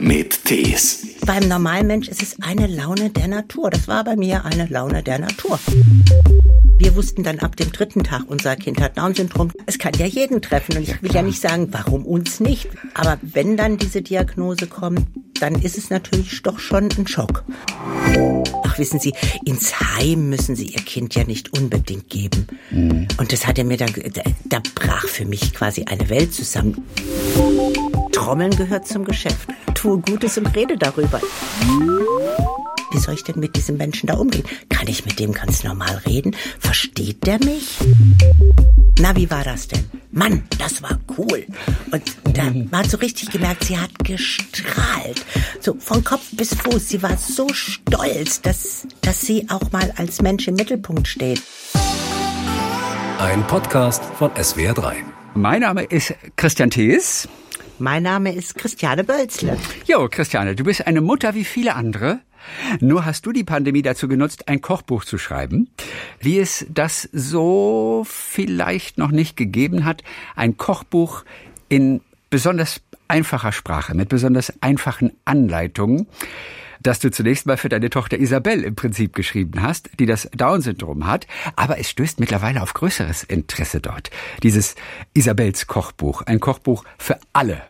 mit Tees. Beim normalen Mensch ist es eine Laune der Natur. Das war bei mir eine Laune der Natur. Wir wussten dann ab dem dritten Tag, unser Kind hat Down-Syndrom. Es kann ja jeden treffen. Und ich will ja nicht sagen, warum uns nicht. Aber wenn dann diese Diagnose kommt, dann ist es natürlich doch schon ein Schock. Ach, wissen Sie, ins Heim müssen Sie Ihr Kind ja nicht unbedingt geben. Mhm. Und das hat er mir dann, da, da brach für mich quasi eine Welt zusammen. Trommeln gehört zum Geschäft. Tue Gutes und rede darüber. Wie soll ich denn mit diesem Menschen da umgehen? Kann ich mit dem ganz normal reden? Versteht der mich? Na, wie war das denn? Mann, das war cool. Und da man hat so richtig gemerkt, sie hat gestrahlt. So von Kopf bis Fuß. Sie war so stolz, dass, dass sie auch mal als Mensch im Mittelpunkt steht. Ein Podcast von SWR3. Mein Name ist Christian Thees. Mein Name ist Christiane Bölzle. Jo, Christiane, du bist eine Mutter wie viele andere. Nur hast du die Pandemie dazu genutzt, ein Kochbuch zu schreiben, wie es das so vielleicht noch nicht gegeben hat. Ein Kochbuch in besonders einfacher Sprache, mit besonders einfachen Anleitungen das du zunächst mal für deine Tochter Isabel im Prinzip geschrieben hast, die das Down-Syndrom hat. Aber es stößt mittlerweile auf größeres Interesse dort. Dieses Isabels Kochbuch, ein Kochbuch für alle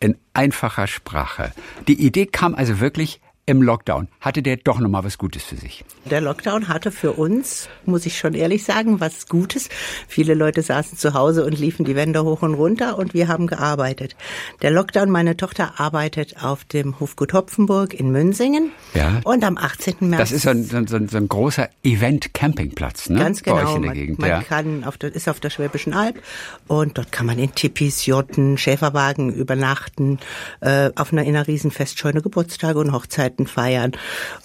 in einfacher Sprache. Die Idee kam also wirklich im Lockdown hatte der doch noch mal was Gutes für sich. Der Lockdown hatte für uns, muss ich schon ehrlich sagen, was Gutes. Viele Leute saßen zu Hause und liefen die Wände hoch und runter und wir haben gearbeitet. Der Lockdown, meine Tochter arbeitet auf dem Hofgut Hopfenburg in Münsingen. Ja. Und am 18. März. Das ist so ein, so ein, so ein großer Event-Campingplatz, ne? Ganz genau. Bei euch in der man, Gegend, man ja. kann auf der, ist auf der Schwäbischen Alb und dort kann man in Tippis, Jotten, Schäferwagen übernachten, äh, auf einer in einer Riesenfestscheune Geburtstage und Hochzeiten feiern.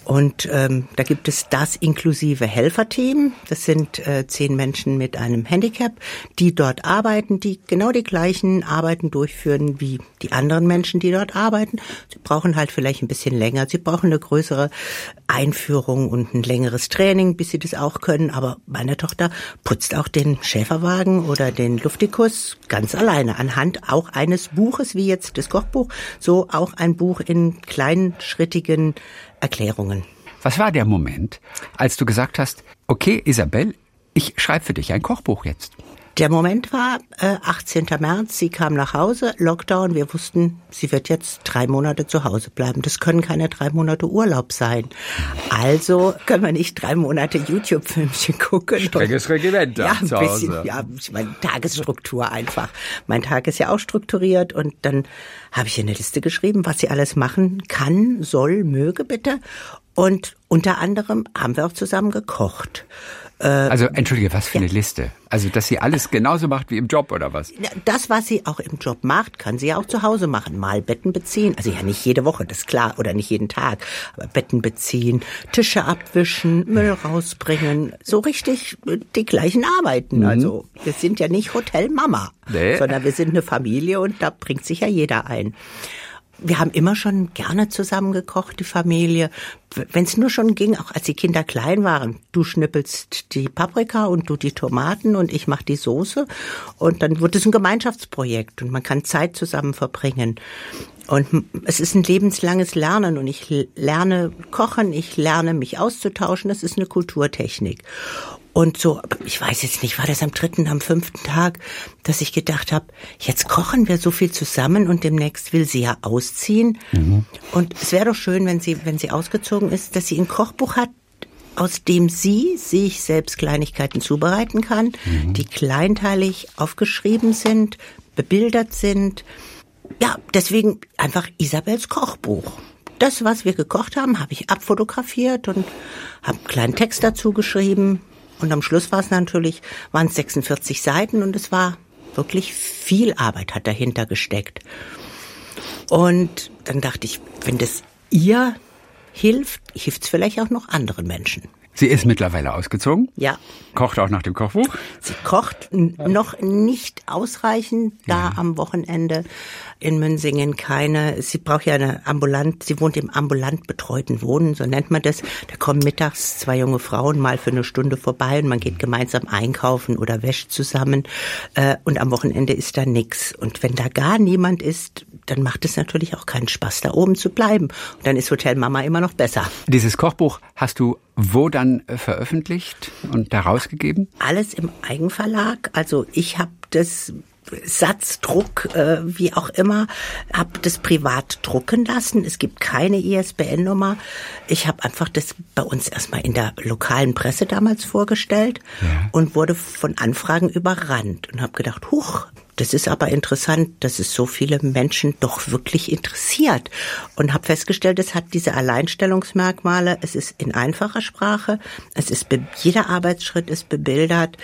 Und ähm, da gibt es das inklusive Helferteam. Das sind äh, zehn Menschen mit einem Handicap, die dort arbeiten, die genau die gleichen Arbeiten durchführen wie die anderen Menschen, die dort arbeiten. Sie brauchen halt vielleicht ein bisschen länger. Sie brauchen eine größere Einführung und ein längeres Training, bis sie das auch können. Aber meine Tochter putzt auch den Schäferwagen oder den Luftikus ganz alleine anhand auch eines Buches, wie jetzt das Kochbuch, so auch ein Buch in kleinschrittigen Erklärungen. Was war der Moment, als du gesagt hast, okay, Isabel, ich schreibe für dich ein Kochbuch jetzt? Der Moment war äh, 18. März, sie kam nach Hause, Lockdown, wir wussten, sie wird jetzt drei Monate zu Hause bleiben. Das können keine drei Monate Urlaub sein. Also können wir nicht drei Monate YouTube-Filmchen gucken. Strenges Regiment da ja, ein zu bisschen, Hause. ja, ich meine, Tagesstruktur einfach. Mein Tag ist ja auch strukturiert und dann habe ich eine Liste geschrieben, was sie alles machen kann, soll, möge bitte. Und unter anderem haben wir auch zusammen gekocht. Also entschuldige, was für eine Liste? Also, dass sie alles genauso macht wie im Job oder was? Ja, Das, was sie auch im Job macht, kann sie ja auch zu Hause machen. Mal Betten beziehen, also ja nicht jede Woche, das ist klar, oder nicht jeden Tag, aber Betten beziehen, Tische abwischen, Müll rausbringen, so richtig äh, die gleichen Arbeiten. Also wir sind ja nicht Hotelmama, Nee. sondern wir sind eine Familie und da bringt sich ja jeder ein. Wir haben immer schon gerne zusammen gekocht, die Familie. Wenn es nur schon ging, auch als die Kinder klein waren. Du schnippelst die Paprika und du die Tomaten und ich mache die Soße. Und dann wird es ein Gemeinschaftsprojekt und man kann Zeit zusammen verbringen. Und es ist ein lebenslanges Lernen und ich lerne kochen, ich lerne mich auszutauschen. Das ist eine Kulturtechnik. Und so, ich weiß jetzt nicht, war das am dritten, am fünften Tag, dass ich gedacht habe, jetzt kochen wir so viel zusammen und demnächst will sie ja ausziehen. Und es wäre doch schön, wenn sie, wenn sie ausgezogen ist, dass sie ein Kochbuch hat, aus dem sie sich selbst Kleinigkeiten zubereiten kann, die kleinteilig aufgeschrieben sind, bebildert sind. Ja, deswegen einfach Isabels Kochbuch. Das, was wir gekocht haben, habe ich abfotografiert und habe einen kleinen Text dazu geschrieben. Und am Schluss war es natürlich, waren es 46 Seiten und es war wirklich viel Arbeit hat dahinter gesteckt. Und dann dachte ich, wenn das ihr hilft, hilft es vielleicht auch noch anderen Menschen. Sie ist mittlerweile ausgezogen? Ja. Kocht auch nach dem Kochbuch? Sie kocht noch nicht ausreichend da ja. am Wochenende in Münsingen keine. Sie braucht ja eine ambulant, sie wohnt im ambulant betreuten Wohnen, so nennt man das. Da kommen mittags zwei junge Frauen mal für eine Stunde vorbei und man geht gemeinsam einkaufen oder wäscht zusammen. Äh, und am Wochenende ist da nix. Und wenn da gar niemand ist, dann macht es natürlich auch keinen Spaß, da oben zu bleiben. Und dann ist Hotel Mama immer noch besser. Dieses Kochbuch hast du wo dann veröffentlicht und da rausgegeben? Alles im Eigenverlag. Also ich habe das Satzdruck, äh, wie auch immer, habe das privat drucken lassen. Es gibt keine ISBN-Nummer. Ich habe einfach das bei uns erstmal in der lokalen Presse damals vorgestellt ja. und wurde von Anfragen überrannt und habe gedacht, huch, das ist aber interessant, dass es so viele Menschen doch wirklich interessiert. Und habe festgestellt, es hat diese Alleinstellungsmerkmale. Es ist in einfacher Sprache. Es ist jeder Arbeitsschritt ist bebildert.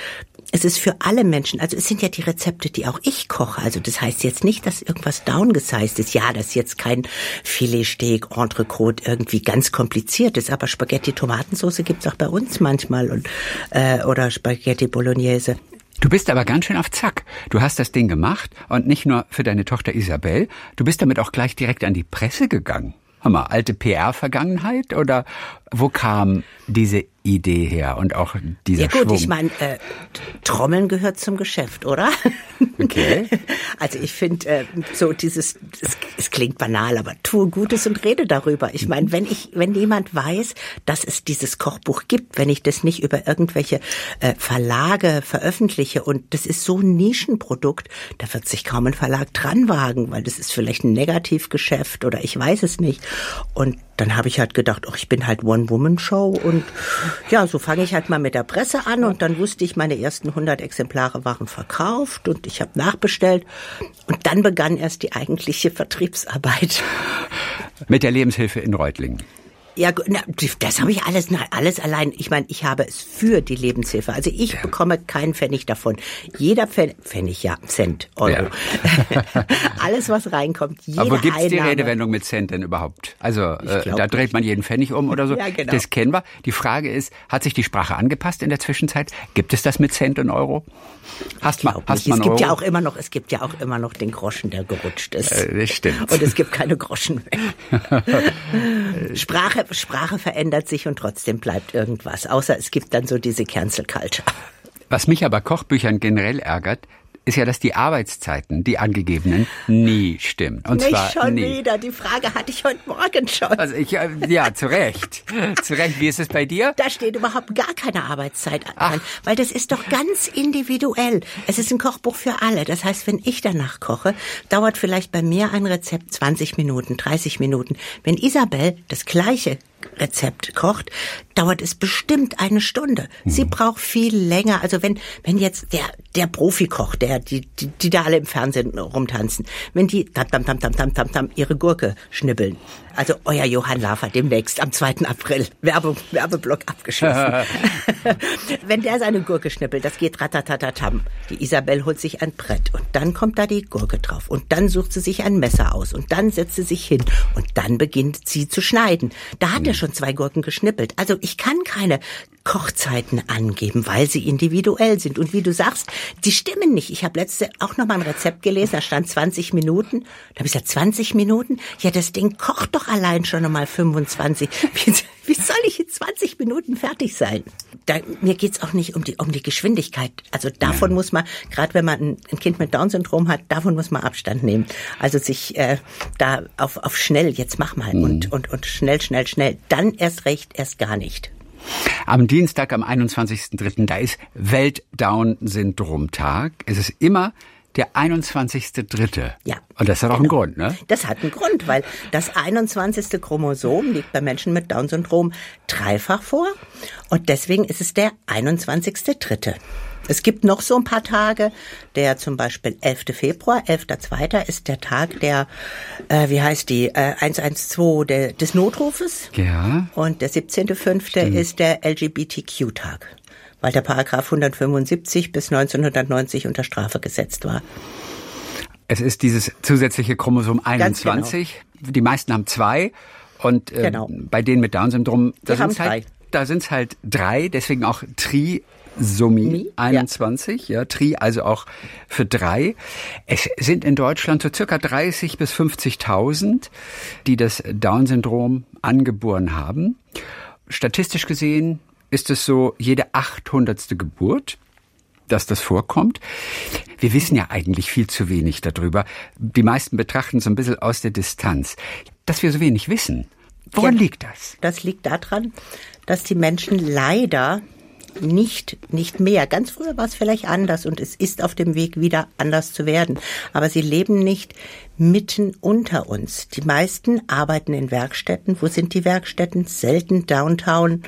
Es ist für alle Menschen, also es sind ja die Rezepte, die auch ich koche. Also das heißt jetzt nicht, dass irgendwas downgesized ist. Ja, das ist jetzt kein Filetsteak, Entrecote irgendwie ganz kompliziert ist, aber Spaghetti Tomatensauce gibt's auch bei uns manchmal und äh, oder Spaghetti Bolognese. Du bist aber ganz schön auf Zack. Du hast das Ding gemacht und nicht nur für deine Tochter Isabel, du bist damit auch gleich direkt an die Presse gegangen. Hammer, alte PR-Vergangenheit oder wo kam diese Idee her und auch dieser Ja gut, Schwung. ich meine, äh, Trommeln gehört zum Geschäft, oder? Okay. Also ich finde äh, so dieses, es, es, klingt banal, aber tue Gutes und rede darüber. Ich meine, wenn ich, wenn jemand weiß, dass es dieses Kochbuch gibt, wenn ich das nicht über irgendwelche äh, Verlage veröffentliche und das ist so ein Nischenprodukt, da wird sich kaum ein Verlag dran wagen, weil das ist vielleicht ein Negativgeschäft oder ich weiß es nicht. Und dann habe ich halt gedacht, ach, ich bin halt One-Woman-Show und ja, so fange ich halt mal mit der Presse an und dann wusste ich, meine ersten 100 Exemplare waren verkauft und ich habe nachbestellt und dann begann erst die eigentliche Vertriebsarbeit. Mit der Lebenshilfe in Reutlingen. Ja, na, das habe ich alles, na, alles allein. Ich meine, ich habe es für die Lebenshilfe. Also ich ja. bekomme keinen Pfennig davon. Jeder Pfennig, Pfennig ja, Cent, Euro. Ja. alles, was reinkommt, jede Aber gibt es die Redewendung mit Cent denn überhaupt? Also äh, da dreht man jeden Pfennig um oder so. Ja, genau. Das kennen wir. Die Frage ist, hat sich die Sprache angepasst in der Zwischenzeit? Gibt es das mit Cent und Euro? Hast man, hast man es gibt Euro? ja auch immer noch, es gibt ja auch immer noch den Groschen, der gerutscht ist. Äh, das stimmt. Und es gibt keine Groschen mehr. Sprache Sprache verändert sich und trotzdem bleibt irgendwas. Außer es gibt dann so diese Cancel Culture. Was mich aber Kochbüchern generell ärgert, ist ja, dass die Arbeitszeiten, die angegebenen, nie stimmen. Und Nicht zwar schon nie. wieder. Die Frage hatte ich heute Morgen schon. Also ich, äh, ja, zu Recht. zu Recht. Wie ist es bei dir? Da steht überhaupt gar keine Arbeitszeit an, weil das ist doch ganz individuell. Es ist ein Kochbuch für alle. Das heißt, wenn ich danach koche, dauert vielleicht bei mir ein Rezept 20 Minuten, 30 Minuten. Wenn Isabel das gleiche Rezept kocht, dauert es bestimmt eine Stunde. Mhm. Sie braucht viel länger. Also wenn, wenn jetzt der, der Profikoch, der, die, die, die da alle im Fernsehen rumtanzen, wenn die tam, tam, tam, tam, tam, tam, tam ihre Gurke schnibbeln. Also euer Johann Lafer demnächst am 2. April. Werbung, Werbeblock abgeschlossen. wenn der seine Gurke schnippelt, das geht ratatatatam. Die Isabel holt sich ein Brett und dann kommt da die Gurke drauf und dann sucht sie sich ein Messer aus und dann setzt sie sich hin und dann beginnt sie zu schneiden. Da hat er schon zwei Gurken geschnippelt. Also ich kann keine Kochzeiten angeben, weil sie individuell sind. Und wie du sagst, die stimmen nicht. Ich habe letzte auch noch mal ein Rezept gelesen, da stand 20 Minuten. Da habe ich gesagt, 20 Minuten? Ja, das Ding kocht doch allein schon einmal 25. Wie, wie soll ich in 20 Minuten fertig sein? Da, mir geht's auch nicht um die, um die Geschwindigkeit. Also davon ja. muss man, gerade wenn man ein, ein Kind mit Down-Syndrom hat, davon muss man Abstand nehmen. Also sich äh, da auf, auf schnell, jetzt mach mal mhm. und, und, und schnell, schnell, schnell. Dann erst recht, erst gar nicht. Am Dienstag, am 21.03., da ist Welt-Down-Syndrom-Tag. Es ist immer der 21.3. Ja. Und das hat auch einen genau. Grund, ne? Das hat einen Grund, weil das 21. Chromosom liegt bei Menschen mit Down-Syndrom dreifach vor. Und deswegen ist es der 21.3. Es gibt noch so ein paar Tage, der zum Beispiel 11. Februar, 11.2. ist der Tag der, äh, wie heißt die, äh, 112 der, des Notrufes. Ja. Und der 17.5. ist der LGBTQ-Tag, weil der Paragraph 175 bis 1990 unter Strafe gesetzt war. Es ist dieses zusätzliche Chromosom 21. Genau. Die meisten haben zwei. Und äh, genau. bei denen mit Down-Syndrom, das sind halt drei. da sind es halt drei, deswegen auch Trisomie 21, ja. ja, Tri also auch für drei. Es sind in Deutschland so circa 30 bis 50.000, die das Down-Syndrom angeboren haben. Statistisch gesehen ist es so jede achthundertste Geburt dass das vorkommt. Wir wissen ja eigentlich viel zu wenig darüber. Die meisten betrachten so ein bisschen aus der Distanz. Dass wir so wenig wissen, woran ja, liegt das? Das liegt daran, dass die Menschen leider nicht, nicht mehr. Ganz früher war es vielleicht anders und es ist auf dem Weg wieder anders zu werden. Aber sie leben nicht mitten unter uns. Die meisten arbeiten in Werkstätten. Wo sind die Werkstätten? Selten downtown,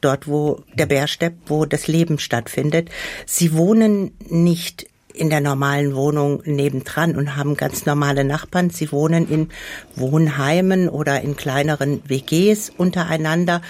dort wo der Bärstepp, wo das Leben stattfindet. Sie wohnen nicht in der normalen Wohnung nebendran und haben ganz normale Nachbarn. Sie wohnen in Wohnheimen oder in kleineren WGs untereinander,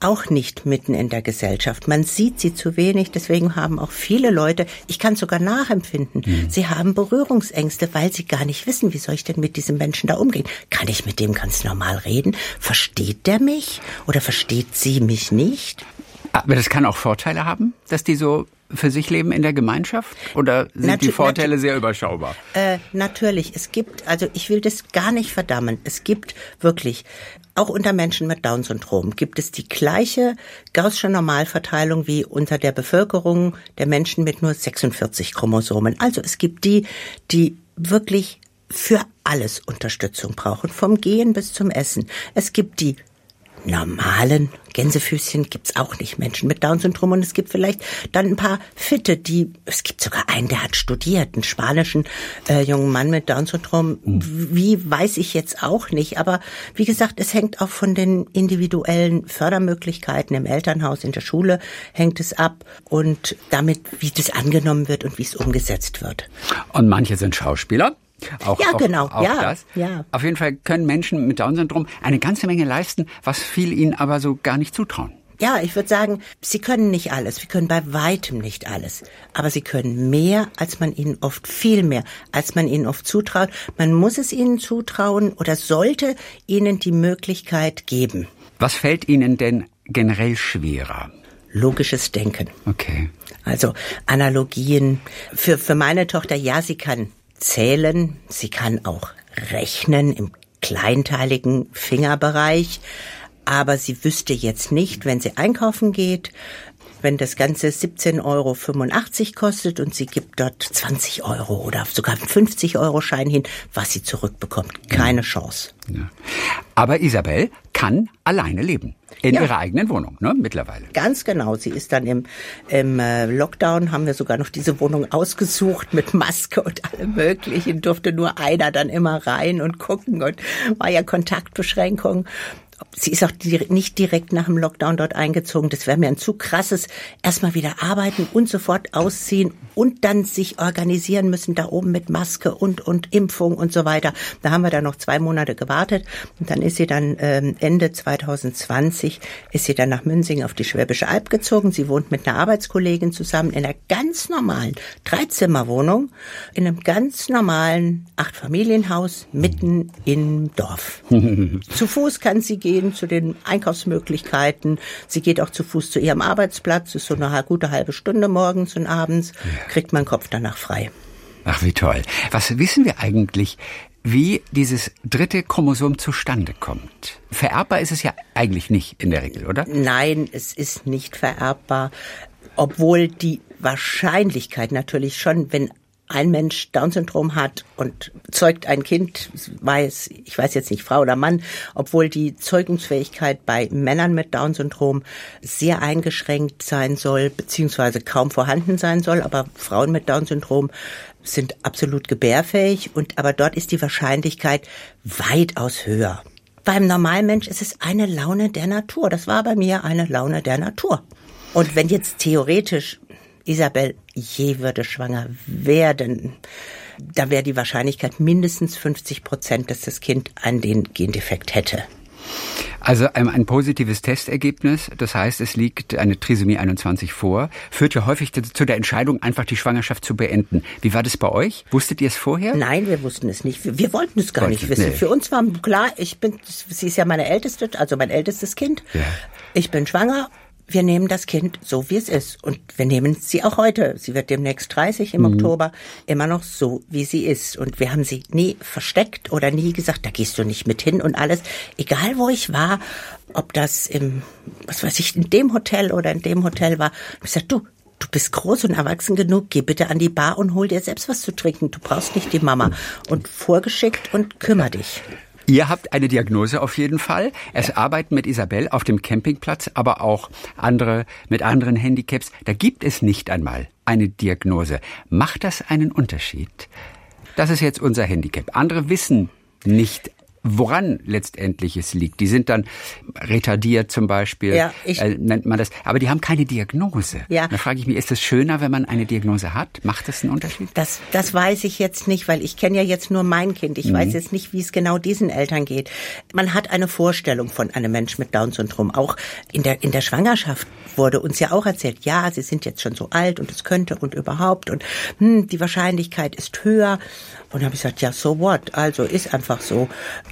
auch nicht mitten in der Gesellschaft. Man sieht sie zu wenig, deswegen haben auch viele Leute, ich kann sogar nachempfinden, mhm. sie haben Berührungsängste, weil sie gar nicht wissen, wie soll ich denn mit diesem Menschen da umgehen? Kann ich mit dem ganz normal reden? Versteht der mich oder versteht sie mich nicht? Aber das kann auch Vorteile haben, dass die so für sich leben in der Gemeinschaft? Oder sind Natu die Vorteile sehr überschaubar? Äh, natürlich. Es gibt, also ich will das gar nicht verdammen. Es gibt wirklich auch unter Menschen mit Down-Syndrom gibt es die gleiche Gaußsche Normalverteilung wie unter der Bevölkerung der Menschen mit nur 46 Chromosomen. Also es gibt die, die wirklich für alles Unterstützung brauchen, vom Gehen bis zum Essen. Es gibt die normalen Gänsefüßchen gibt's auch nicht Menschen mit Down-Syndrom und es gibt vielleicht dann ein paar Fitte, die es gibt sogar einen, der hat studiert, einen spanischen äh, jungen Mann mit Down-Syndrom. Mhm. Wie weiß ich jetzt auch nicht, aber wie gesagt, es hängt auch von den individuellen Fördermöglichkeiten im Elternhaus, in der Schule hängt es ab und damit, wie das angenommen wird und wie es umgesetzt wird. Und manche sind Schauspieler. Auch, ja, genau. Auch, auch ja, das. ja. Auf jeden Fall können Menschen mit Down-Syndrom eine ganze Menge leisten, was viele ihnen aber so gar nicht zutrauen. Ja, ich würde sagen, sie können nicht alles. Wir können bei weitem nicht alles. Aber sie können mehr, als man ihnen oft, viel mehr, als man ihnen oft zutraut. Man muss es ihnen zutrauen oder sollte ihnen die Möglichkeit geben. Was fällt Ihnen denn generell schwerer? Logisches Denken. Okay. Also Analogien. Für, für meine Tochter, ja, sie kann zählen, sie kann auch rechnen im kleinteiligen Fingerbereich, aber sie wüsste jetzt nicht, wenn sie einkaufen geht, wenn das Ganze 17,85 Euro kostet und sie gibt dort 20 Euro oder sogar 50 Euro Schein hin, was sie zurückbekommt. Keine Chance. Ja. Aber Isabel kann alleine leben. In ja. ihrer eigenen Wohnung, ne, mittlerweile. Ganz genau. Sie ist dann im, im äh, Lockdown, haben wir sogar noch diese Wohnung ausgesucht mit Maske und allem möglichen. Durfte nur einer dann immer rein und gucken und war ja Kontaktbeschränkung sie ist auch nicht direkt nach dem Lockdown dort eingezogen. Das wäre mir ein zu krasses, erstmal wieder arbeiten und sofort ausziehen und dann sich organisieren müssen da oben mit Maske und, und Impfung und so weiter. Da haben wir dann noch zwei Monate gewartet und dann ist sie dann ähm, Ende 2020 ist sie dann nach Münsing auf die Schwäbische Alb gezogen. Sie wohnt mit einer Arbeitskollegin zusammen in einer ganz normalen Dreizimmerwohnung in einem ganz normalen Achtfamilienhaus mitten im Dorf. Zu Fuß kann sie gehen gehen zu den Einkaufsmöglichkeiten. Sie geht auch zu Fuß zu ihrem Arbeitsplatz. ist so eine gute halbe Stunde morgens und abends. Kriegt man Kopf danach frei. Ach, wie toll. Was wissen wir eigentlich, wie dieses dritte Chromosom zustande kommt? Vererbbar ist es ja eigentlich nicht in der Regel, oder? Nein, es ist nicht vererbbar. Obwohl die Wahrscheinlichkeit natürlich schon, wenn ein Mensch Down-Syndrom hat und zeugt ein Kind, weiß, ich weiß jetzt nicht Frau oder Mann, obwohl die Zeugungsfähigkeit bei Männern mit Down-Syndrom sehr eingeschränkt sein soll, beziehungsweise kaum vorhanden sein soll, aber Frauen mit Down-Syndrom sind absolut gebärfähig und aber dort ist die Wahrscheinlichkeit weitaus höher. Beim Normalmensch ist es eine Laune der Natur. Das war bei mir eine Laune der Natur. Und wenn jetzt theoretisch Isabel je würde schwanger werden, da wäre die Wahrscheinlichkeit mindestens 50 Prozent, dass das Kind einen den Gendefekt hätte. Also ein, ein, positives Testergebnis, das heißt, es liegt eine Trisomie 21 vor, führt ja häufig zu der Entscheidung, einfach die Schwangerschaft zu beenden. Wie war das bei euch? Wusstet ihr es vorher? Nein, wir wussten es nicht. Wir, wir wollten es gar Wollten, nicht wissen. Nee. Für uns war klar, ich bin, sie ist ja meine älteste, also mein ältestes Kind. Ja. Ich bin schwanger wir nehmen das Kind so, wie es ist. Und wir nehmen sie auch heute. Sie wird demnächst 30 im mhm. Oktober, immer noch so, wie sie ist. Und wir haben sie nie versteckt oder nie gesagt, da gehst du nicht mit hin und alles. Egal, wo ich war, ob das im, was weiß ich, in dem Hotel oder in dem Hotel war, ich gesagt, du, du bist groß und erwachsen genug, geh bitte an die Bar und hol dir selbst was zu trinken. Du brauchst nicht die Mama. Und vorgeschickt und kümmer dich. Ihr habt eine Diagnose auf jeden Fall. Es arbeiten mit Isabel auf dem Campingplatz, aber auch andere mit anderen Handicaps. Da gibt es nicht einmal eine Diagnose. Macht das einen Unterschied? Das ist jetzt unser Handicap. Andere wissen nicht woran letztendlich es liegt. Die sind dann retardiert zum Beispiel, ja, ich, äh, nennt man das. Aber die haben keine Diagnose. Ja. Da frage ich mich, ist es schöner, wenn man eine Diagnose hat? Macht das einen Unterschied? Das, das weiß ich jetzt nicht, weil ich kenne ja jetzt nur mein Kind. Ich mhm. weiß jetzt nicht, wie es genau diesen Eltern geht. Man hat eine Vorstellung von einem Mensch mit Down-Syndrom. Auch in der, in der Schwangerschaft wurde uns ja auch erzählt, ja, sie sind jetzt schon so alt und es könnte und überhaupt und hm, die Wahrscheinlichkeit ist höher. Und habe ich gesagt, ja, so what? Also ist einfach so.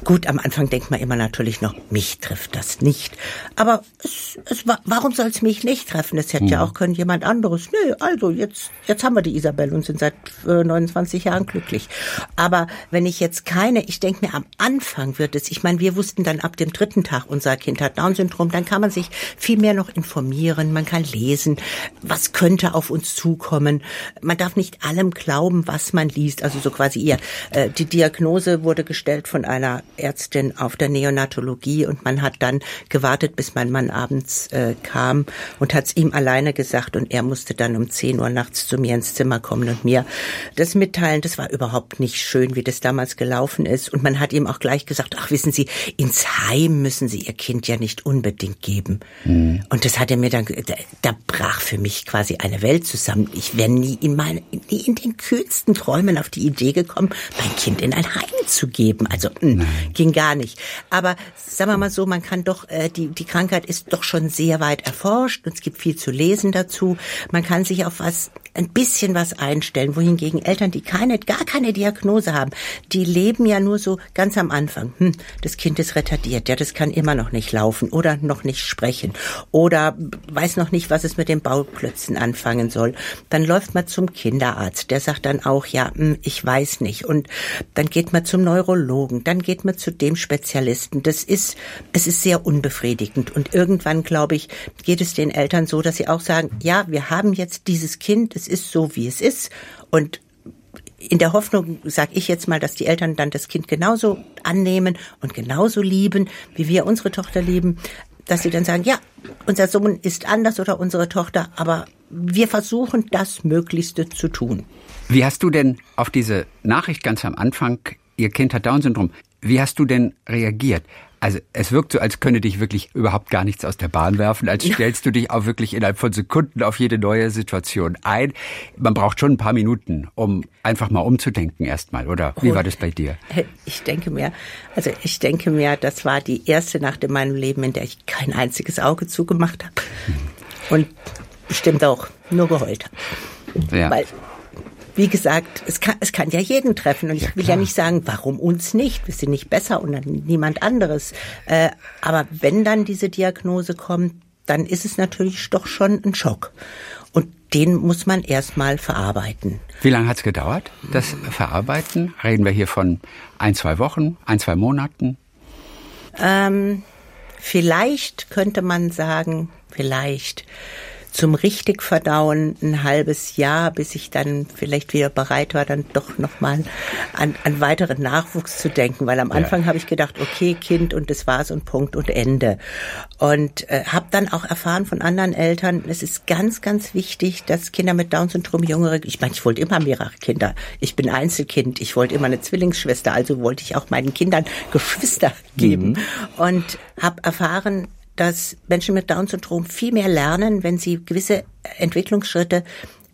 Gut, am Anfang denkt man immer natürlich noch, mich trifft das nicht. Aber es, es, warum soll es mich nicht treffen? Es hätte mhm. ja auch können jemand anderes. Nö, also jetzt, jetzt haben wir die Isabel und sind seit äh, 29 Jahren glücklich. Aber wenn ich jetzt keine, ich denke mir, am Anfang wird es, ich meine, wir wussten dann ab dem dritten Tag, unser Kind hat Down-Syndrom, dann kann man sich viel mehr noch informieren, man kann lesen, was könnte auf uns zukommen. Man darf nicht allem glauben, was man liest, also so quasi ihr. Äh, die Diagnose wurde gestellt von einer Ärztin auf der Neonatologie und man hat dann gewartet, bis mein Mann abends äh, kam und hat es ihm alleine gesagt und er musste dann um 10 Uhr nachts zu mir ins Zimmer kommen und mir das mitteilen. Das war überhaupt nicht schön, wie das damals gelaufen ist. Und man hat ihm auch gleich gesagt, ach wissen Sie, ins Heim müssen Sie Ihr Kind ja nicht unbedingt geben. Mhm. Und das hat er mir dann, da, da brach für mich quasi eine Welt zusammen. Ich wäre nie in meine, nie in den kühlsten Träumen auf die Idee gekommen, mein Kind in ein Heim zu geben. Also mh, hm, ging gar nicht. Aber sagen wir mal so, man kann doch, äh, die, die Krankheit ist doch schon sehr weit erforscht und es gibt viel zu lesen dazu. Man kann sich auf was ein bisschen was einstellen, wohingegen Eltern, die keine, gar keine Diagnose haben, die leben ja nur so ganz am Anfang. Hm, das Kind ist retardiert, ja, das kann immer noch nicht laufen oder noch nicht sprechen oder weiß noch nicht, was es mit den Bauklötzen anfangen soll. Dann läuft man zum Kinderarzt, der sagt dann auch, ja, hm, ich weiß nicht. Und dann geht man zum Neurologen, dann geht man zu dem Spezialisten. Das ist, es ist sehr unbefriedigend. Und irgendwann, glaube ich, geht es den Eltern so, dass sie auch sagen, ja, wir haben jetzt dieses Kind, es ist so, wie es ist. Und in der Hoffnung, sage ich jetzt mal, dass die Eltern dann das Kind genauso annehmen und genauso lieben, wie wir unsere Tochter lieben, dass sie dann sagen, ja, unser Sohn ist anders oder unsere Tochter, aber wir versuchen das Möglichste zu tun. Wie hast du denn auf diese Nachricht ganz am Anfang, Ihr Kind hat Down-Syndrom, wie hast du denn reagiert? Also es wirkt so, als könne dich wirklich überhaupt gar nichts aus der Bahn werfen, als stellst du dich auch wirklich innerhalb von Sekunden auf jede neue Situation ein. Man braucht schon ein paar Minuten, um einfach mal umzudenken erstmal, oder? Wie war das bei dir? Ich denke mir, also ich denke mir, das war die erste Nacht in meinem Leben, in der ich kein einziges Auge zugemacht habe. Hm. Und bestimmt auch nur geheult habe. Ja. Weil wie gesagt, es kann, es kann ja jeden treffen. Und ich ja, will ja nicht sagen, warum uns nicht? Wir sind nicht besser und niemand anderes. Äh, aber wenn dann diese Diagnose kommt, dann ist es natürlich doch schon ein Schock. Und den muss man erstmal verarbeiten. Wie lange hat es gedauert, das Verarbeiten? Reden wir hier von ein, zwei Wochen, ein, zwei Monaten? Ähm, vielleicht könnte man sagen, vielleicht zum richtig verdauen ein halbes Jahr, bis ich dann vielleicht wieder bereit war, dann doch nochmal an, an weiteren Nachwuchs zu denken, weil am Anfang ja. habe ich gedacht, okay, Kind und das war's und Punkt und Ende. Und äh, habe dann auch erfahren von anderen Eltern, es ist ganz, ganz wichtig, dass Kinder mit Down-Syndrom, jüngere, ich meine, ich wollte immer mehrere Kinder. Ich bin Einzelkind, ich wollte immer eine Zwillingsschwester, also wollte ich auch meinen Kindern Geschwister geben. Mhm. Und habe erfahren, dass Menschen mit Down-Syndrom viel mehr lernen, wenn sie gewisse Entwicklungsschritte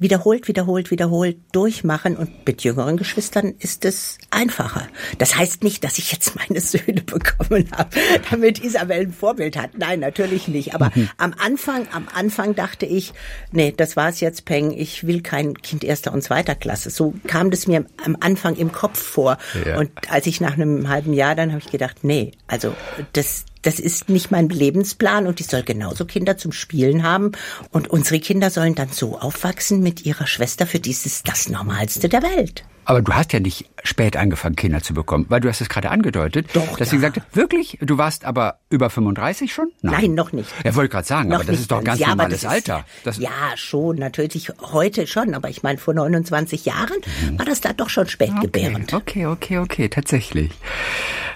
wiederholt, wiederholt, wiederholt durchmachen und mit jüngeren Geschwistern ist es einfacher. Das heißt nicht, dass ich jetzt meine Söhne bekommen habe, damit Isabel ein Vorbild hat. Nein, natürlich nicht. Aber mhm. am Anfang, am Anfang dachte ich, nee, das war's jetzt, Peng. Ich will kein Kind erster und zweiter Klasse. So kam das mir am Anfang im Kopf vor. Ja. Und als ich nach einem halben Jahr dann habe ich gedacht, nee, also das das ist nicht mein Lebensplan und ich soll genauso Kinder zum Spielen haben. Und unsere Kinder sollen dann so aufwachsen mit ihrer Schwester, für die ist es das Normalste der Welt. Aber du hast ja nicht spät angefangen, Kinder zu bekommen, weil du hast es gerade angedeutet, Doch, dass sie ja. gesagt hat, wirklich? Du warst aber über 35 schon? Nein, noch nicht. Ja, wollte gerade sagen, Noch aber das ist doch ein ganz ja, normales das ist- Alter. Das, ja, schon, natürlich heute schon, aber ich meine, vor 29 Jahren war das da doch schon spätgebärend. Okay, okay, okay, tatsächlich.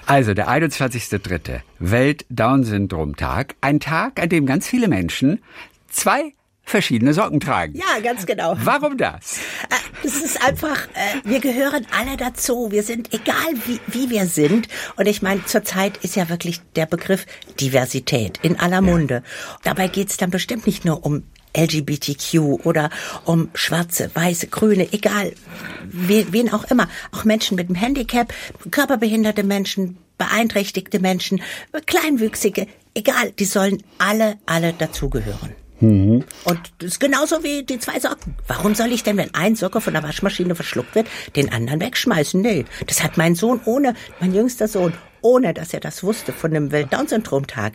Also der 21.3. Welt-Down-Syndrom-Tag. Ein Tag, an dem ganz viele Menschen zwei verschiedene Socken tragen. Ja, ganz genau. Warum das? Äh, Es ist einfach, äh, wir gehören alle dazu. Wir sind, egal wie, wie wir sind. Und ich meine, zurzeit ist ja wirklich der Begriff Diversität in aller Munde. Dabei geht's dann bestimmt nicht nur um LGBTQ oder um Schwarze, Weiße, Grüne, egal, wen, wen auch immer. Auch Menschen mit einem Handicap, körperbehinderte Menschen, beeinträchtigte Menschen, Kleinwüchsige, egal, die sollen alle, alle dazugehören. Und das ist genauso wie die zwei Socken. Warum soll ich denn, wenn ein Socke von der Waschmaschine verschluckt wird, den anderen wegschmeißen? Nee, das hat mein Sohn ohne, mein jüngster Sohn, ohne dass er das wusste von dem Welt-Down-Syndrom-Tag,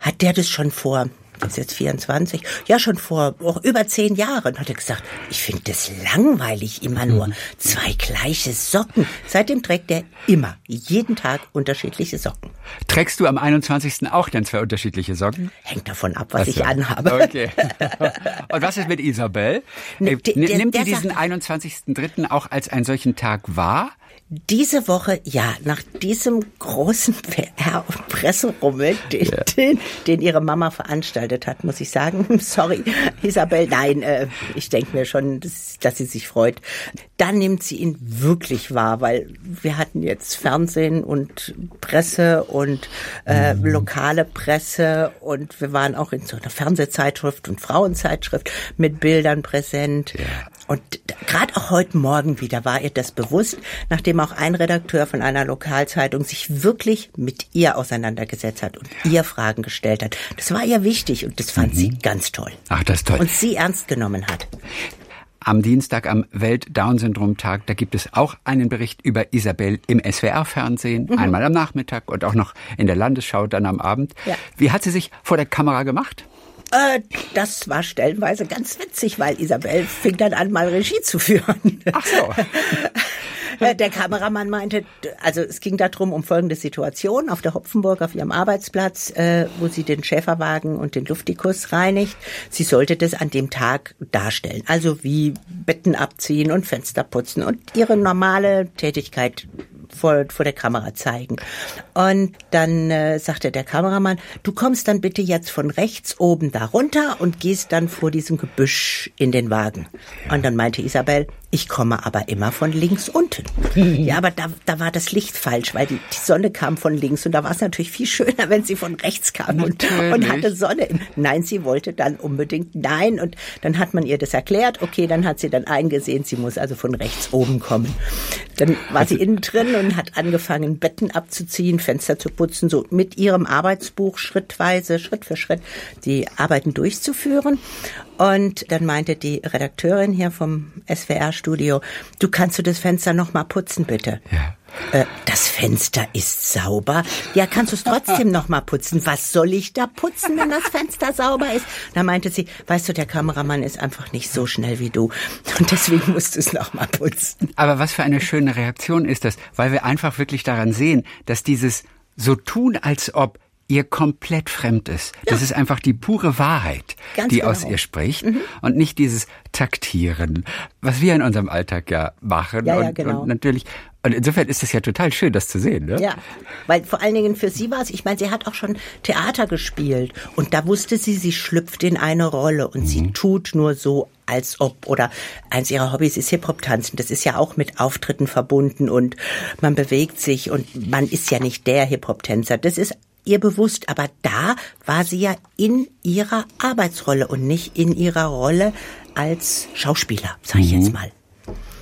hat der das schon vor, ist jetzt 24, ja schon vor oh, über zehn Jahren, hat er gesagt, ich finde das langweilig, immer nur zwei gleiche Socken. Seitdem trägt er immer, jeden Tag unterschiedliche Socken. Trägst du am 21. auch dann zwei unterschiedliche Socken? Hängt davon ab, was Ach ich so. anhabe. Okay. Und was ist mit Isabel? Ne, Äh, Nimmt die diesen sagt- 21.3. auch als einen solchen Tag wahr? Diese Woche, ja, nach diesem großen PR- und Presserummel, den, den, den ihre Mama veranstaltet hat, muss ich sagen, sorry, Isabel, nein, äh, ich denke mir schon, dass, dass sie sich freut. Dann nimmt sie ihn wirklich wahr, weil wir hatten jetzt Fernsehen und Presse und äh, lokale Presse und wir waren auch in so einer Fernsehzeitschrift und Frauenzeitschrift mit Bildern präsent. Und gerade auch heute Morgen wieder war ihr das bewusst, nachdem auch ein Redakteur von einer Lokalzeitung sich wirklich mit ihr auseinandergesetzt hat und ihr Fragen gestellt hat. Das war ihr wichtig und das fand sie ganz toll. Ach, das ist toll. Und sie ernst genommen hat. Am Dienstag am Welt-Down-Syndrom-Tag, da gibt es auch einen Bericht über Isabel im SWR-Fernsehen, Mhm. einmal am Nachmittag und auch noch in der Landesschau dann am Abend. Ja. Wie hat sie sich vor der Kamera gemacht? Äh, das war stellenweise ganz witzig, weil Isabel fing dann an, mal Regie zu führen. Ach so. Äh, Der Kameramann meinte, also es ging darum, um folgende Situation auf der Hopfenburg auf ihrem Arbeitsplatz, äh, wo sie den Schäferwagen und den Luftikus reinigt. Sie sollte das an dem Tag darstellen. Also wie Betten abziehen und Fenster putzen und ihre normale Tätigkeit vor, vor der Kamera zeigen. Und dann äh, sagte der Kameramann, du kommst dann bitte jetzt von rechts oben da runter und gehst dann vor diesem Gebüsch in den Wagen. Und dann meinte Isabel, ich komme aber immer von links unten. ja, aber da, da war das Licht falsch, weil die, die Sonne kam von links und da war es natürlich viel schöner, wenn sie von rechts kam und, und hatte Sonne. im- Nein, sie wollte dann unbedingt nein und dann hat man ihr das erklärt. Okay, dann hat sie dann eingesehen, sie muss also von rechts oben kommen. Dann war sie innen drin und hat angefangen, Betten abzuziehen, Fenster zu putzen, so mit ihrem Arbeitsbuch schrittweise, Schritt für Schritt die Arbeiten durchzuführen. Und dann meinte die Redakteurin hier vom SWR-Studio, du kannst du das Fenster noch mal putzen, bitte? Ja. Äh, das Fenster ist sauber. Ja, kannst du es trotzdem noch mal putzen? Was soll ich da putzen, wenn das Fenster sauber ist? Da meinte sie, weißt du, der Kameramann ist einfach nicht so schnell wie du. Und deswegen musst du es noch mal putzen. Aber was für eine schöne Reaktion ist das, weil wir einfach wirklich daran sehen, dass dieses so tun, als ob ihr komplett fremd ist. Das ist einfach die pure Wahrheit, Ganz die genau. aus ihr spricht und nicht dieses Taktieren, was wir in unserem Alltag ja machen. Ja, ja, und, genau. und natürlich, und insofern ist es ja total schön, das zu sehen. Ne? Ja, weil vor allen Dingen für sie war es, ich meine, sie hat auch schon Theater gespielt und da wusste sie, sie schlüpft in eine Rolle und sie tut nur so, als ob, oder eins ihrer Hobbys ist Hip-Hop-Tanzen. Das ist ja auch mit Auftritten verbunden und man bewegt sich und man ist ja nicht der Hip-Hop-Tänzer. Das ist ihr bewusst, aber da war sie ja in ihrer Arbeitsrolle und nicht in ihrer Rolle als Schauspieler, sage ich jetzt mal.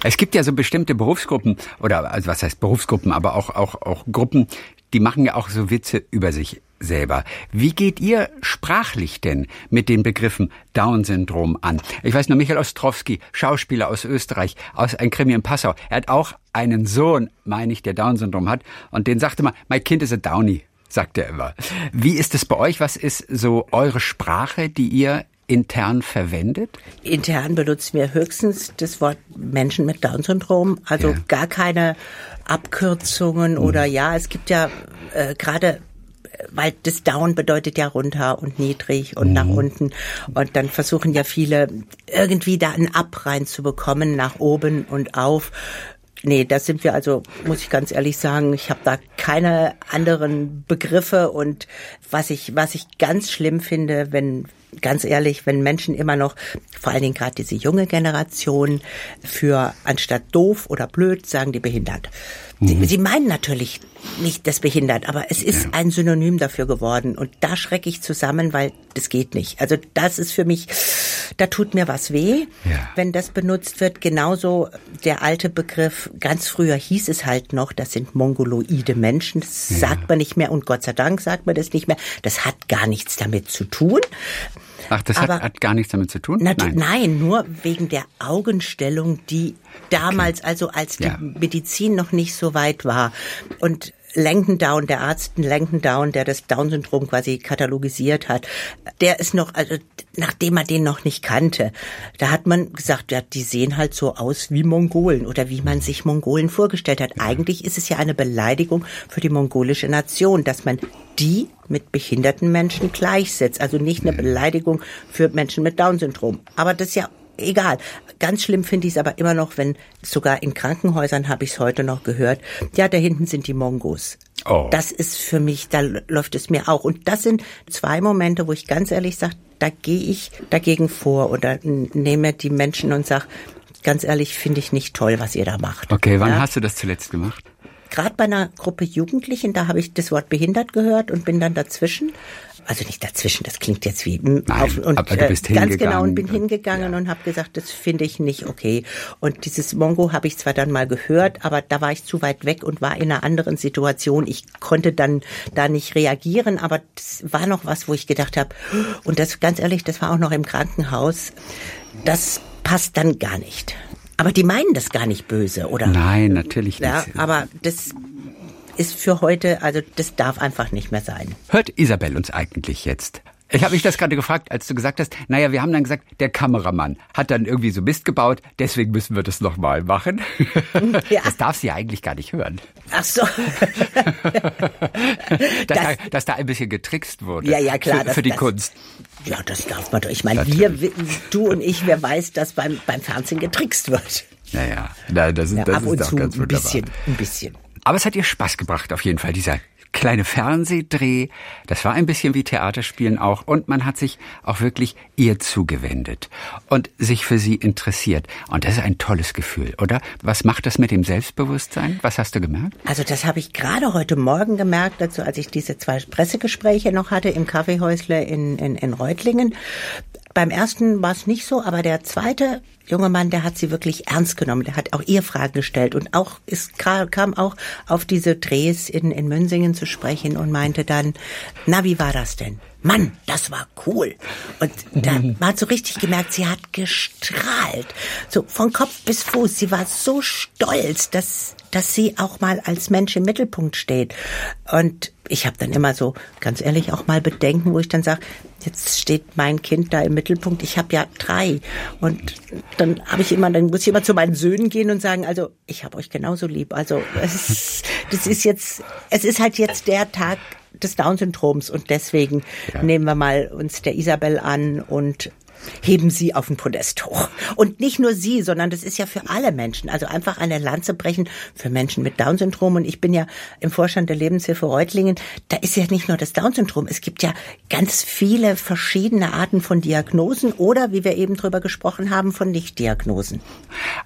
Es gibt ja so bestimmte Berufsgruppen oder also was heißt Berufsgruppen, aber auch auch auch Gruppen, die machen ja auch so Witze über sich selber. Wie geht ihr sprachlich denn mit den Begriffen Down-Syndrom an? Ich weiß nur, Michael Ostrowski, Schauspieler aus Österreich, aus ein Krimi in Passau. Er hat auch einen Sohn, meine ich, der Down-Syndrom hat und den sagte mal, mein Kind ist a Downy. Sagt er immer. Wie ist es bei euch? Was ist so eure Sprache, die ihr intern verwendet? Intern benutzen wir höchstens das Wort Menschen mit Down-Syndrom, also ja. gar keine Abkürzungen mhm. oder ja, es gibt ja äh, gerade weil das Down bedeutet ja runter und niedrig und mhm. nach unten. Und dann versuchen ja viele irgendwie da einen Up reinzubekommen, nach oben und auf. Nee, da sind wir also, muss ich ganz ehrlich sagen, ich habe da keine anderen Begriffe und was ich, was ich ganz schlimm finde, wenn ganz ehrlich, wenn Menschen immer noch, vor allen Dingen gerade diese junge Generation, für anstatt doof oder blöd sagen die behindert. Sie, mhm. sie meinen natürlich nicht das behindert, aber es ist ja. ein Synonym dafür geworden und da schrecke ich zusammen, weil das geht nicht. Also das ist für mich, da tut mir was weh, ja. wenn das benutzt wird. Genauso der alte Begriff, ganz früher hieß es halt noch, das sind mongoloide Menschen. Das ja. sagt man nicht mehr und Gott sei Dank sagt man das nicht mehr. Das hat gar nichts damit zu tun. Ach, das hat, hat, gar nichts damit zu tun? Nein. nein, nur wegen der Augenstellung, die damals, okay. also als die ja. Medizin noch nicht so weit war. Und Langton Down, der Arzt Langton Down, der das Down-Syndrom quasi katalogisiert hat, der ist noch, also nachdem man den noch nicht kannte, da hat man gesagt, ja, die sehen halt so aus wie Mongolen oder wie man sich Mongolen vorgestellt hat. Eigentlich ist es ja eine Beleidigung für die mongolische Nation, dass man die mit behinderten Menschen gleichsetzt. Also nicht eine Beleidigung für Menschen mit Down-Syndrom. Aber das ist ja egal. Ganz schlimm finde ich es aber immer noch, wenn sogar in Krankenhäusern habe ich es heute noch gehört. Ja, da hinten sind die Mongos. Oh. Das ist für mich, da läuft es mir auch. Und das sind zwei Momente, wo ich ganz ehrlich sage, da gehe ich dagegen vor oder nehme die Menschen und sage, ganz ehrlich, finde ich nicht toll, was ihr da macht. Okay, wann ja? hast du das zuletzt gemacht? Gerade bei einer Gruppe Jugendlichen, da habe ich das Wort behindert gehört und bin dann dazwischen also nicht dazwischen, das klingt jetzt wie Nein, auf, und aber du bist äh, ganz genau und bin hingegangen ja. und habe gesagt, das finde ich nicht okay. Und dieses Mongo habe ich zwar dann mal gehört, aber da war ich zu weit weg und war in einer anderen Situation. Ich konnte dann da nicht reagieren, aber das war noch was, wo ich gedacht habe, und das ganz ehrlich, das war auch noch im Krankenhaus, das passt dann gar nicht. Aber die meinen das gar nicht böse, oder? Nein, natürlich nicht. Ja, aber das ist für heute, also das darf einfach nicht mehr sein. Hört Isabel uns eigentlich jetzt? Ich habe mich das gerade gefragt, als du gesagt hast, naja, wir haben dann gesagt, der Kameramann hat dann irgendwie so Mist gebaut, deswegen müssen wir das nochmal machen. Ja. Das darf sie ja eigentlich gar nicht hören. Ach so. dass, das, da, dass da ein bisschen getrickst wurde. Ja, ja, klar. Für, für die das, Kunst. Ja, das darf man doch. Ich meine, wir, du und ich, wer weiß, dass beim, beim Fernsehen getrickst wird. Naja, na, das ist, ja, das ab ist und doch zu ganz ein bisschen, ein bisschen. Aber es hat ihr Spaß gebracht, auf jeden Fall, dieser kleine Fernsehdreh. Das war ein bisschen wie Theaterspielen auch. Und man hat sich auch wirklich ihr zugewendet und sich für sie interessiert. Und das ist ein tolles Gefühl, oder? Was macht das mit dem Selbstbewusstsein? Was hast du gemerkt? Also das habe ich gerade heute Morgen gemerkt, dazu, als ich diese zwei Pressegespräche noch hatte im Kaffeehäusle in, in, in Reutlingen. Beim ersten war es nicht so, aber der zweite junge Mann, der hat sie wirklich ernst genommen. Der hat auch ihr Fragen gestellt und auch ist kam auch auf diese Drehs in, in Münsingen zu sprechen und meinte dann, na, wie war das denn? Mann, das war cool. Und da, man hat so richtig gemerkt, sie hat gestrahlt. So von Kopf bis Fuß. Sie war so stolz, dass, dass sie auch mal als Mensch im Mittelpunkt steht. Und ich habe dann immer so, ganz ehrlich, auch mal Bedenken, wo ich dann sage, jetzt steht mein Kind da im Mittelpunkt. Ich habe ja drei. Und dann habe ich immer, dann muss ich immer zu meinen Söhnen gehen und sagen, also ich habe euch genauso lieb. Also es, das ist jetzt, es ist halt jetzt der Tag des Down-Syndroms und deswegen ja. nehmen wir mal uns der Isabel an und heben sie auf den Podest hoch. Und nicht nur sie, sondern das ist ja für alle Menschen. Also einfach eine Lanze brechen für Menschen mit Down-Syndrom. Und ich bin ja im Vorstand der Lebenshilfe Reutlingen. Da ist ja nicht nur das Down-Syndrom. Es gibt ja ganz viele verschiedene Arten von Diagnosen oder, wie wir eben drüber gesprochen haben, von Nichtdiagnosen.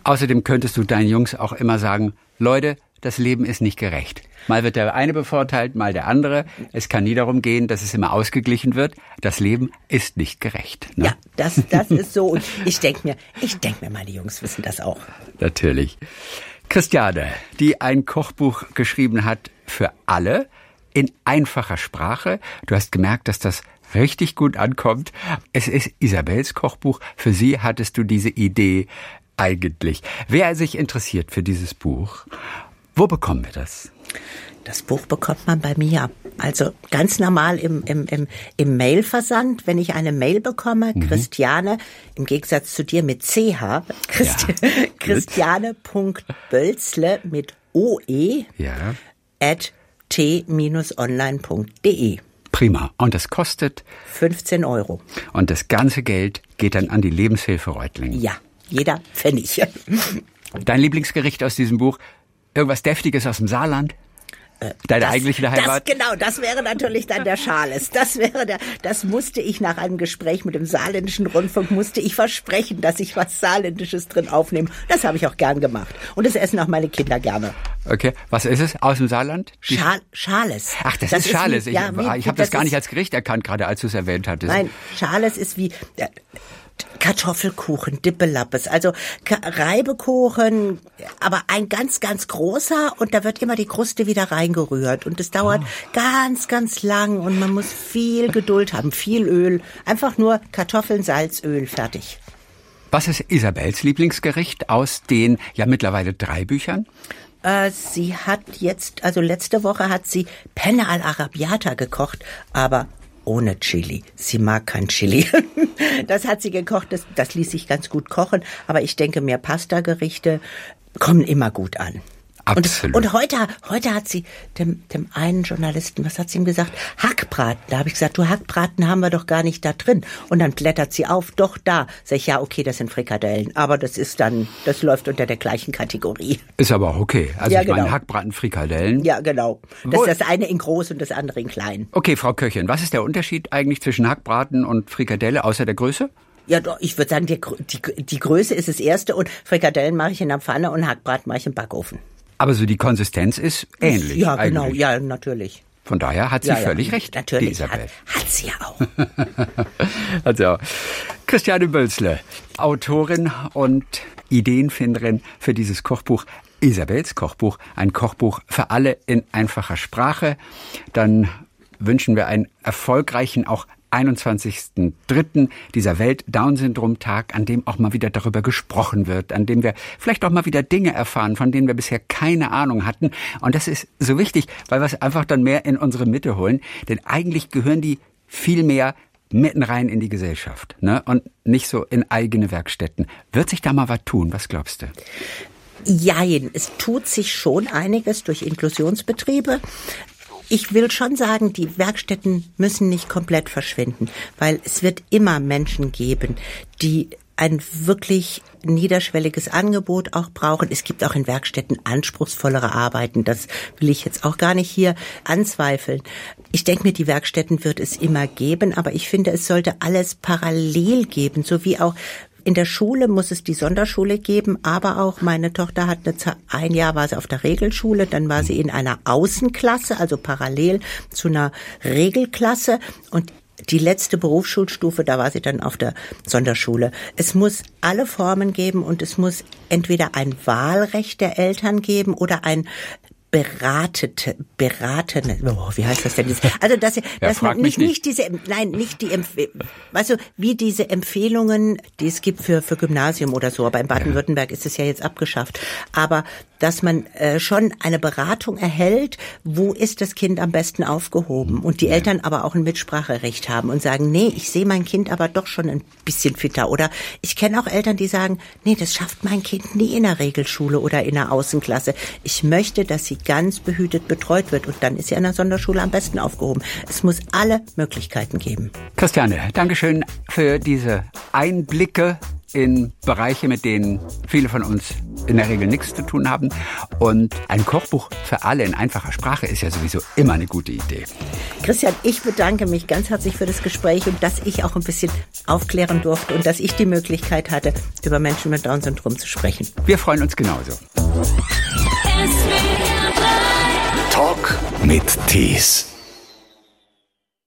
Außerdem könntest du deinen Jungs auch immer sagen, Leute, das Leben ist nicht gerecht. Mal wird der eine bevorteilt, mal der andere. Es kann nie darum gehen, dass es immer ausgeglichen wird. Das Leben ist nicht gerecht. Ne? Ja, das, das ist so. Und ich denke mir, ich denke mir, meine Jungs wissen das auch. Natürlich. Christiane, die ein Kochbuch geschrieben hat für alle in einfacher Sprache. Du hast gemerkt, dass das richtig gut ankommt. Es ist Isabels Kochbuch. Für sie hattest du diese Idee eigentlich. Wer sich interessiert für dieses Buch, wo bekommen wir das? Das Buch bekommt man bei mir. Also ganz normal im, im, im, im Mailversand, wenn ich eine Mail bekomme, mhm. Christiane, im Gegensatz zu dir mit CH, Christi ja. Christiane.bölzle mit OE ja. at t-online.de. Prima. Und das kostet? 15 Euro. Und das ganze Geld geht dann an die Lebenshilfe Reutling. Ja, jeder Pfennig. Dein Lieblingsgericht aus diesem Buch? Irgendwas Deftiges aus dem Saarland? Deine das, eigentliche Heimat? Das, genau, das wäre natürlich dann der Schales. Das wäre der, das musste ich nach einem Gespräch mit dem saarländischen Rundfunk, musste ich versprechen, dass ich was Saarländisches drin aufnehme. Das habe ich auch gern gemacht. Und das essen auch meine Kinder gerne. Okay, was ist es aus dem Saarland? Schal Schales. Ach, das, das ist Schales. Wie, ja, ich, ich habe das, das gar nicht als Gericht erkannt, gerade als du es erwähnt hattest. Nein, Schales ist wie, Kartoffelkuchen, Dippelappes, also Reibekuchen, aber ein ganz, ganz großer und da wird immer die Kruste wieder reingerührt und es dauert oh. ganz, ganz lang und man muss viel Geduld haben, viel Öl, einfach nur Kartoffeln, Salz, Öl, fertig. Was ist Isabels Lieblingsgericht aus den ja mittlerweile drei Büchern? Äh, sie hat jetzt, also letzte Woche hat sie Penne al Arabiata gekocht, aber ohne Chili. Sie mag kein Chili. Das hat sie gekocht, das, das ließ sich ganz gut kochen, aber ich denke, mehr Pasta-Gerichte kommen immer gut an. Absolut. Und, und heute, heute hat sie dem, dem einen Journalisten, was hat sie ihm gesagt? Hackbraten. Da habe ich gesagt, du Hackbraten haben wir doch gar nicht da drin. Und dann blättert sie auf, doch da. Sag ich, ja, okay, das sind Frikadellen. Aber das ist dann, das läuft unter der gleichen Kategorie. Ist aber auch okay. Also ja, ich genau. meine, Hackbraten, Frikadellen. Ja, genau. Das Wo ist das eine in groß und das andere in klein. Okay, Frau Köchin, was ist der Unterschied eigentlich zwischen Hackbraten und Frikadelle außer der Größe? Ja, doch, ich würde sagen, die, die, die Größe ist das erste und Frikadellen mache ich in der Pfanne und Hackbraten mache ich im Backofen. Aber so die Konsistenz ist ähnlich. Ja, genau, eigentlich. ja, natürlich. Von daher hat sie ja, völlig ja, recht. Natürlich, die Isabel. Hat, hat sie ja auch. hat sie auch. Christiane Bölzle, Autorin und Ideenfinderin für dieses Kochbuch Isabels Kochbuch, ein Kochbuch für alle in einfacher Sprache. Dann wünschen wir einen erfolgreichen, auch 21.03. dieser Welt-Down-Syndrom-Tag, an dem auch mal wieder darüber gesprochen wird, an dem wir vielleicht auch mal wieder Dinge erfahren, von denen wir bisher keine Ahnung hatten. Und das ist so wichtig, weil wir es einfach dann mehr in unsere Mitte holen. Denn eigentlich gehören die viel mehr mitten rein in die Gesellschaft ne? und nicht so in eigene Werkstätten. Wird sich da mal was tun? Was glaubst du? Jein, es tut sich schon einiges durch Inklusionsbetriebe ich will schon sagen, die Werkstätten müssen nicht komplett verschwinden, weil es wird immer Menschen geben, die ein wirklich niederschwelliges Angebot auch brauchen. Es gibt auch in Werkstätten anspruchsvollere Arbeiten. Das will ich jetzt auch gar nicht hier anzweifeln. Ich denke mir, die Werkstätten wird es immer geben, aber ich finde, es sollte alles parallel geben, so wie auch in der Schule muss es die Sonderschule geben, aber auch meine Tochter hat eine, ein Jahr war sie auf der Regelschule, dann war sie in einer Außenklasse, also parallel zu einer Regelklasse und die letzte Berufsschulstufe, da war sie dann auf der Sonderschule. Es muss alle Formen geben und es muss entweder ein Wahlrecht der Eltern geben oder ein beratete, beratene, oh, wie heißt das denn? Also, dass, ja, dass man nicht, nicht diese, nein, nicht die, du, wie diese Empfehlungen, die es gibt für, für Gymnasium oder so, aber in Baden-Württemberg ist es ja jetzt abgeschafft. Aber, dass man äh, schon eine Beratung erhält, wo ist das Kind am besten aufgehoben und die ja. Eltern aber auch ein Mitspracherecht haben und sagen, nee, ich sehe mein Kind aber doch schon ein bisschen fitter. Oder ich kenne auch Eltern, die sagen, nee, das schafft mein Kind nie in der Regelschule oder in der Außenklasse. Ich möchte, dass sie ganz behütet betreut wird. Und dann ist sie an der Sonderschule am besten aufgehoben. Es muss alle Möglichkeiten geben. Christiane, Dankeschön für diese Einblicke in Bereiche, mit denen viele von uns in der Regel nichts zu tun haben. Und ein Kochbuch für alle in einfacher Sprache ist ja sowieso immer eine gute Idee. Christian, ich bedanke mich ganz herzlich für das Gespräch und dass ich auch ein bisschen aufklären durfte und dass ich die Möglichkeit hatte, über Menschen mit Down-Syndrom zu sprechen. Wir freuen uns genauso. Talk mit Tees.